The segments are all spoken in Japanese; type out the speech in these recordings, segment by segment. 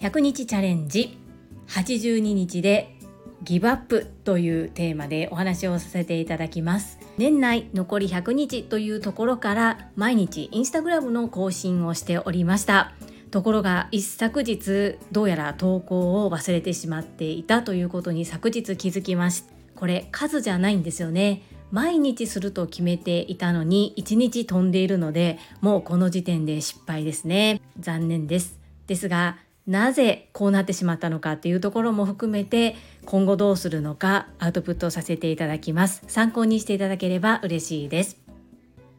100日チャレンジ82日でギブアップというテーマでお話をさせていただきます。年内残り100日というところから毎日インスタグラムの更新をしておりました。ところが一昨日どうやら投稿を忘れてしまっていたということに昨日気づきました。これ数じゃないんですよね。毎日すると決めていたのに1日飛んでいるのでもうこの時点で失敗ですね。残念です。ですがなぜこうなってしまったのかっていうところも含めて今後どうするのかアウトプットさせていただきます。参考にしていただければ嬉しいです。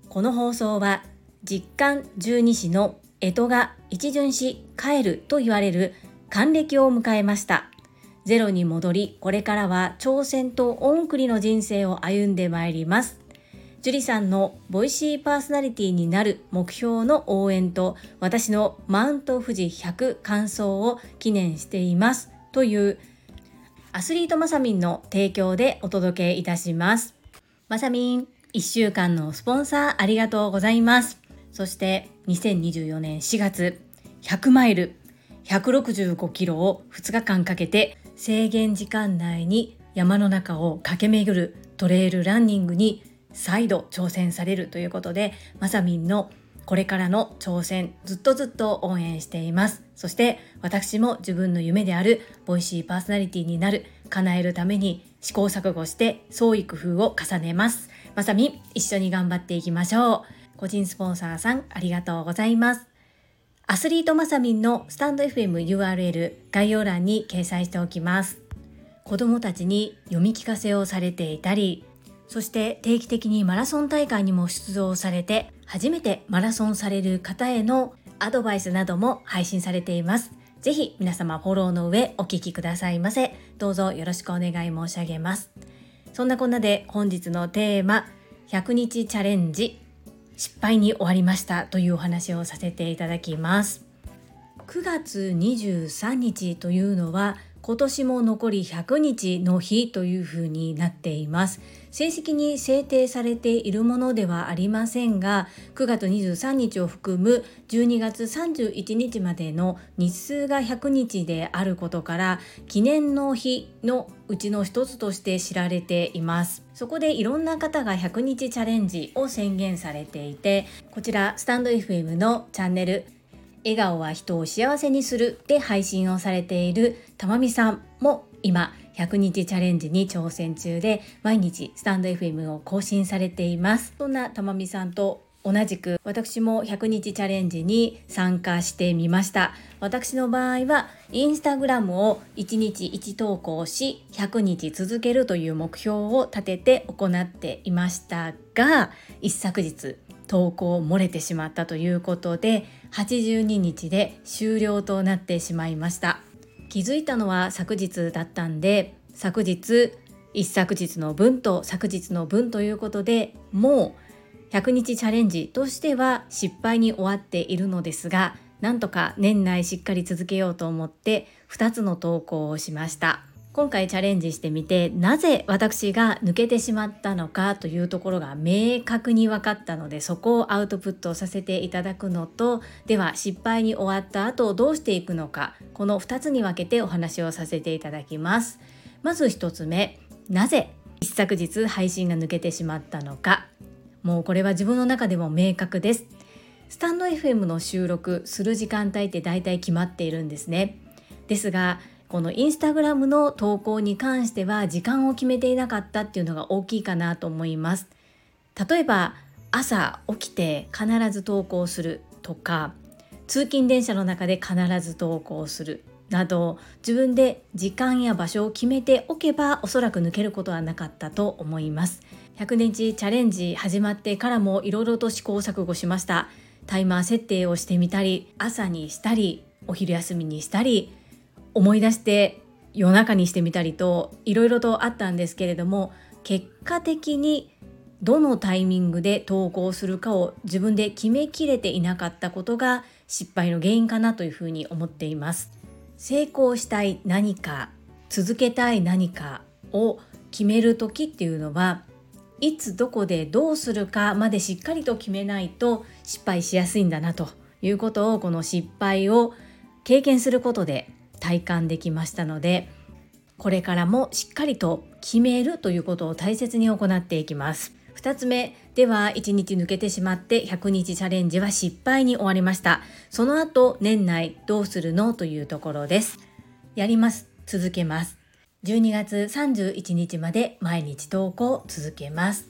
この放送は実感十二支の干支が一巡し帰ると言われる還暦を迎えました。ゼロに戻りこれからは挑戦と恩繰りの人生を歩んでまいります樹里さんのボイシーパーソナリティになる目標の応援と私のマウント富士100感想を記念していますというアスリートマサミンの提供でお届けいたします。マサミン1週間のスポンサーありがとうございます。そして2024年4月100マイル165キロを2日間かけて制限時間内に山の中を駆け巡るトレイルランニングに再度挑戦されるということでまさみんのこれからの挑戦ずっとずっと応援しています。そして私も自分の夢であるボイシーパーソナリティになる叶えるために試行錯誤して創意工夫を重ねます。まさみん一緒に頑張っていきましょう。個人スポンサーさんありがとうございます。アスリートまさみんのスタンド FM URL 概要欄に掲載しておきます子供たちに読み聞かせをされていたりそして定期的にマラソン大会にも出場されて初めてマラソンされる方へのアドバイスなども配信されています。ぜひ皆様フォローの上お聞きくださいませ。どうぞよろしくお願い申し上げます。そんなこんなで本日のテーマ100日チャレンジ失敗に終わりましたというお話をさせていただきます。9月23日というのは今年も残り100日の日というふうになっています。正式に制定されているものではありませんが9月23日を含む12月31日までの日数が100日であることから記念の日のうちの一つとして知られています。そこでいろんな方が100日チャレンジを宣言されていてこちらスタンド FM のチャンネル笑顔は人を幸せにするで配信をされているたまみさんも今100日チャレンジに挑戦中で毎日スタンド FM を更新されています。そんなたまみさんと同じく私も100日チャレンジに参加してみました。私の場合はインスタグラムを1日1投稿し100日続けるという目標を立てて行っていましたが一昨日投稿漏れてしまったということで82日で終了となってしまいました。気づいたのは昨日だったんで昨日一昨日の分と昨日の分ということでもう100日チャレンジとしては失敗に終わっているのですがなんとか年内しっかり続けようと思って2つの投稿をしました。今回チャレンジしてみてなぜ私が抜けてしまったのかというところが明確に分かったのでそこをアウトプットさせていただくのとでは失敗に終わった後どうしていくのかこの2つに分けてお話をさせていただきます。まず1つ目なぜ一昨日配信が抜けてしまったのか。もうこれは自分の中でも明確です。スタンド FM の収録する時間帯って大体決まっているんですね。ですがこのインスタグラムの投稿に関しては時間を決めていなかったっていうのが大きいかなと思います。例えば朝起きて必ず投稿するとか通勤電車の中で必ず投稿するなど自分で時間や場所を決めておけばおそらく抜けることはなかったと思います100日チャレンジ始まってからもいろいろと試行錯誤しましたタイマー設定をしてみたり朝にしたりお昼休みにしたり思い出して夜中にしてみたりといろいろとあったんですけれども結果的にどのタイミングで投稿するかを自分で決めきれていなかったことが失敗の原因かなというふうに思っています。成功したい何か続けたい何かを決める時っていうのはいつどこでどうするかまでしっかりと決めないと失敗しやすいんだなということをこの失敗を経験することで体感できましたのでこれからもしっかりと決めるということを大切に行っていきます。2つ目では1日抜けてしまって100日チャレンジは失敗に終わりました。その後年内どうするのというところです。やります続けます。12月31日まで毎日投稿続けます。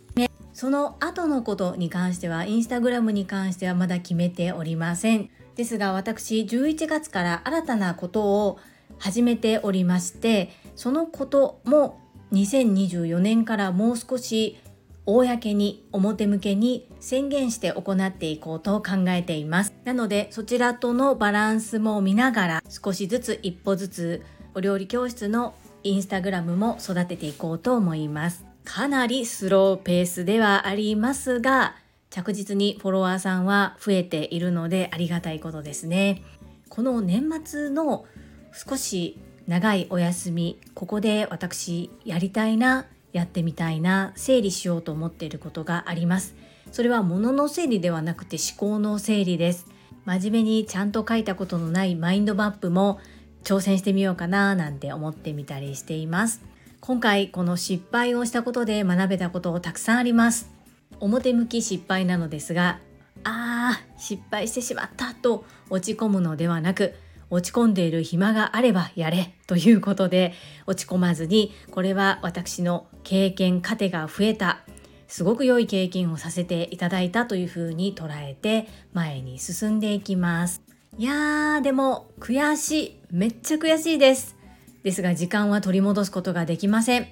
その後のことに関してはインスタグラムに関してはまだ決めておりません。ですが私11月から新たなことを始めておりましてそのことも2024年からもう少し公に表向けに宣言して行っていこうと考えています。なのでそちらとのバランスも見ながら少しずつ一歩ずつお料理教室のインスタグラムも育てていこうと思います。かなりスローペースではありますが着実にフォロワーさんは増えているのでありがたいことですね。この年末の少し長いお休みここで私やりたいなやってみたいな整理しようと思っていることがあります。それは物の整理ではなくて思考の整理です。真面目にちゃんと書いたことのないマインドマップも挑戦してみようかななんて思ってみたりしています。今回この失敗をしたことで学べたことをたくさんあります。表向き失敗なのですがあー失敗してしまったと落ち込むのではなく落ち込んでいる暇があればやれということで落ち込まずにこれは私の経験糧が増えたすごく良い経験をさせていただいたというふうに捉えて前に進んでいきます。いやーでも悔しい。めっちゃ悔しいです。ですが時間は取り戻すことができません。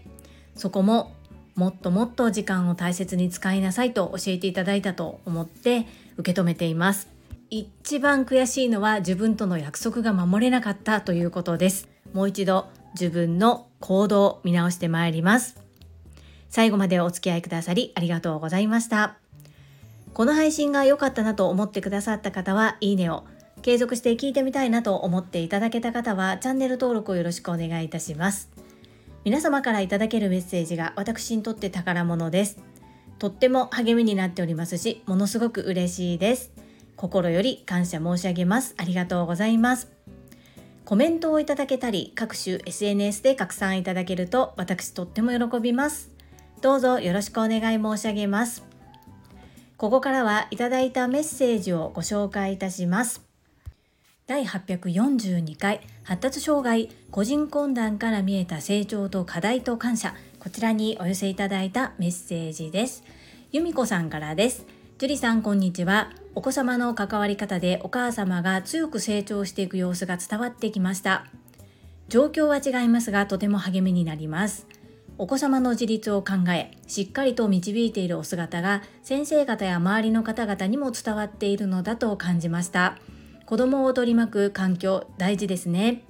そこももっともっと時間を大切に使いなさいと教えていただいたと思って受け止めています。一番悔しいのは自分との約束が守れなかったということです。もう一度自分の行動を見直してまいります。最後までお付き合いくださりありがとうございました。この配信が良かったなと思ってくださった方はいいねを継続して聞いてみたいなと思っていただけた方はチャンネル登録をよろしくお願いいたします。皆様からいただけるメッセージが私にとって宝物です。とっても励みになっておりますしものすごく嬉しいです。心より感謝申し上げます。ありがとうございます。コメントをいただけたり各種 SNS で拡散いただけると私とっても喜びます。どうぞよろしくお願い申し上げます。ここからはいただいたメッセージをご紹介いたします。第842回発達障害個人懇談から見えた成長と課題と感謝。こちらにお寄せいただいたメッセージです。由美子さんからです。樹里さんこんにちは。お子様の関わり方でお母様が強く成長していく様子が伝わってきました。状況は違いますがとても励みになります。お子様の自立を考えしっかりと導いているお姿が先生方や周りの方々にも伝わっているのだと感じました。子供を取り巻く環境大事ですね。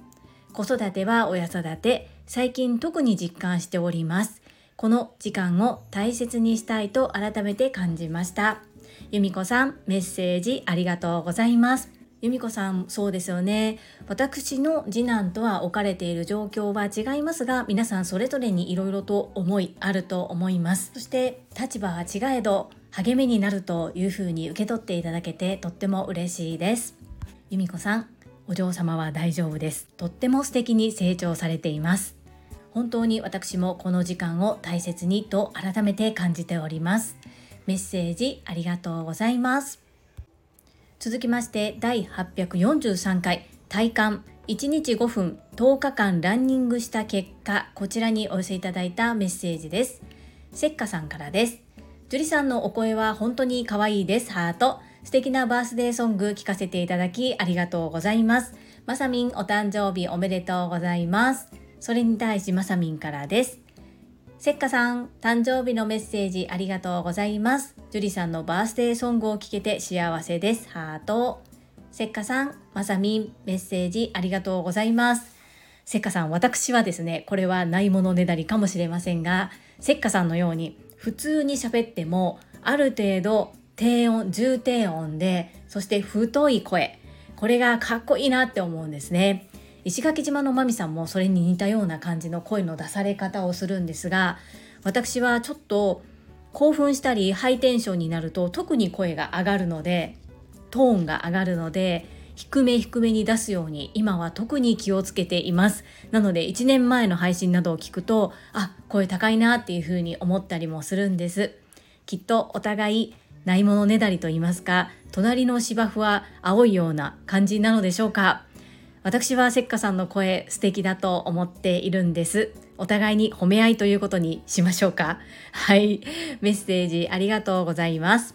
子育ては親育て最近特に実感しております。この時間を大切にしたいと改めて感じました。由美子さんメッセージありがとうございます。由美子さんそうですよね。私の次男とは置かれている状況は違いますが皆さんそれぞれにいろいろと思いあると思います。そして立場は違えど励みになるというふうに受け取っていただけてとっても嬉しいです。由美子さんお嬢様は大丈夫です。とっても素敵に成長されています。本当に私もこの時間を大切にと改めて感じております。メッセージありがとうございます。続きまして第843回体感。1日5分10日間ランニングした結果。こちらにお寄せいただいたメッセージです。せっかさんからです。樹里さんのお声は本当に可愛いです。ハート。素敵なバースデーソング聞かせていただきありがとうございます。まさみんお誕生日おめでとうございます。それに対しまさみんからです。せっかさん、誕生日のメッセージありがとうございます。樹里さんのバースデーソングを聞けて幸せです。ハート。せっかさん、まさみん、メッセージありがとうございます。せっかさん、私はですね、これはないものねだりかもしれませんが、せっかさんのように普通に喋ってもある程度低音重低音でそして太い声。これがかっこいいなって思うんですね。石垣島のまみさんもそれに似たような感じの声の出され方をするんですが私はちょっと興奮したりハイテンションになると特に声が上がるのでトーンが上がるので低め低めに出すように今は特に気をつけています。なので1年前の配信などを聞くとあ声高いなっていう風に思ったりもするんです。きっとお互いないものねだりと言いますか隣の芝生は青いような感じなのでしょうか。私はせっかさんの声素敵だと思っているんです。お互いに褒め合いということにしましょうか。はい。メッセージありがとうございます。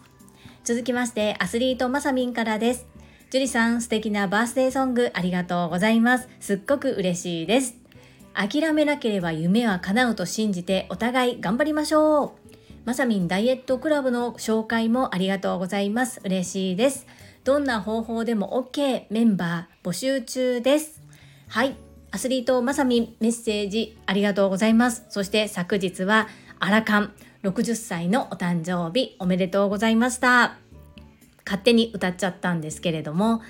続きましてアスリートまさみんからです。ジュリさん素敵なバースデーソングありがとうございます。すっごく嬉しいです。諦めなければ夢は叶うと信じてお互い頑張りましょう。まさみんダイエットクラブの紹介もありがとうございます。嬉しいです。どんな方法でも OK メンバー募集中です。はい。アスリートまさみんメッセージありがとうございます。そして昨日はアラカン。60歳のお誕生日おめでとうございました。勝手に歌っちゃったんですけれども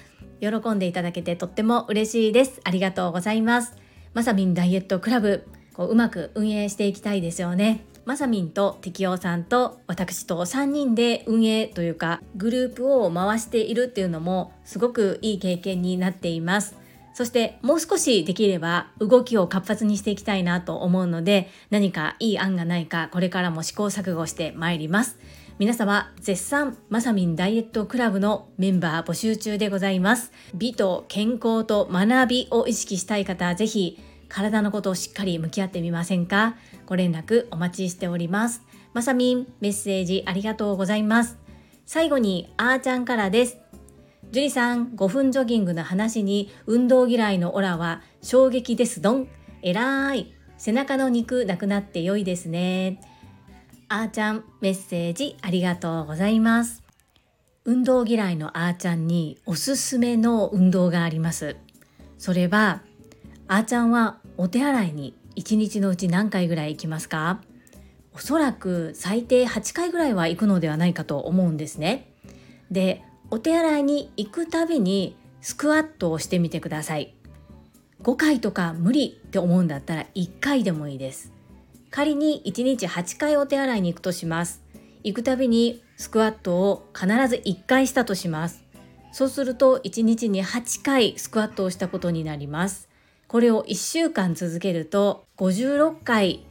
喜んでいただけてとっても嬉しいです。ありがとうございます。まさみんダイエットクラブこううまく運営していきたいですよね。まさみんと適応さんと私と3人で運営というかグループを回しているっていうのもすごくいい経験になっています。そしてもう少しできれば動きを活発にしていきたいなと思うので何かいい案がないかこれからも試行錯誤してまいります。皆様絶賛まさみんダイエットクラブのメンバー募集中でございます。美と健康と学びを意識したい方ぜひ体のことをしっかり向き合ってみませんか？ご連絡お待ちしております。まさみんメッセージありがとうございます。最後にあーちゃんからです。樹里さん5分ジョギングの話に運動嫌いのオラは衝撃ですどん。えらい。背中の肉なくなって良いですね。あーちゃんメッセージありがとうございます。運動嫌いのあーちゃんにおすすめの運動があります。それはあーちゃんはお手洗いに1日のうち何回ぐらい行きますか？おそらく最低8回ぐらいは行くのではないかと思うんですね。でお手洗いに行くたびにスクワットをしてみてください。5回とか無理って思うんだったら1回でもいいです。仮に1日8回お手洗いに行くとします。行くたびにスクワットを必ず1回したとします。そうすると1日に8回スクワットをしたことになります。これを1週間続けると56回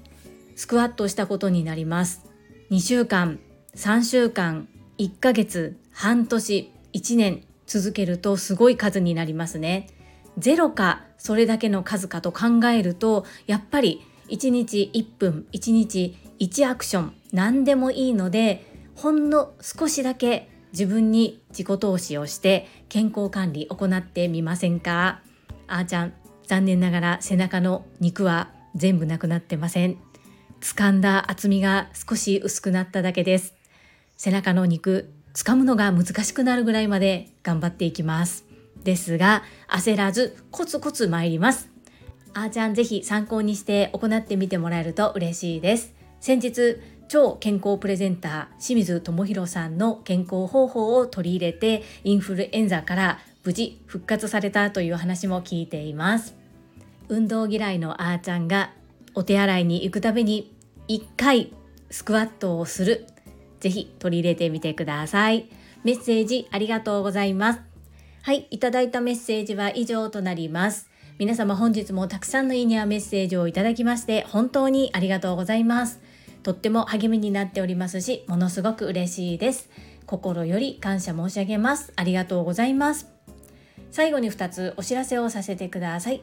スクワットしたことになります。2週間3週間1ヶ月半年1年続けるとすごい数になりますね。ゼロかそれだけの数かと考えるとやっぱり1日1分1日1アクション何でもいいのでほんの少しだけ自分に自己投資をして健康管理行ってみませんか？あーちゃん残念ながら背中の肉は全部なくなってません。掴んだ厚みが少し薄くなっただけです。背中の肉掴むのが難しくなるぐらいまで頑張っていきます。ですが焦らずコツコツ参ります。あーちゃんぜひ参考にして行ってみてもらえると嬉しいです。先日超健康プレゼンター清水智弘さんの健康方法を取り入れてインフルエンザから無事復活されたという話も聞いています。運動嫌いのあーちゃんがお手洗いに行くたびに1回スクワットをする。ぜひ取り入れてみてください。メッセージありがとうございます。はいいただいたメッセージは以上となります。皆様本日もたくさんのいいねやメッセージをいただきまして本当にありがとうございます。とっても励みになっておりますしものすごく嬉しいです。心より感謝申し上げます。ありがとうございます。最後に2つお知らせをさせてください。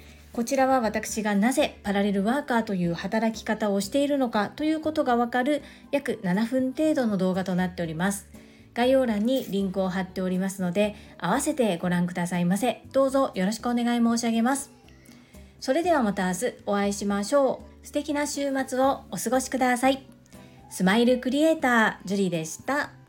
こちらは私がなぜパラレルワーカーという働き方をしているのかということがわかる約7分程度の動画となっております。概要欄にリンクを貼っておりますので合わせてご覧くださいませ。どうぞよろしくお願い申し上げます。それではまた明日お会いしましょう。素敵な週末をお過ごしください。スマイルクリエイタージュリでした。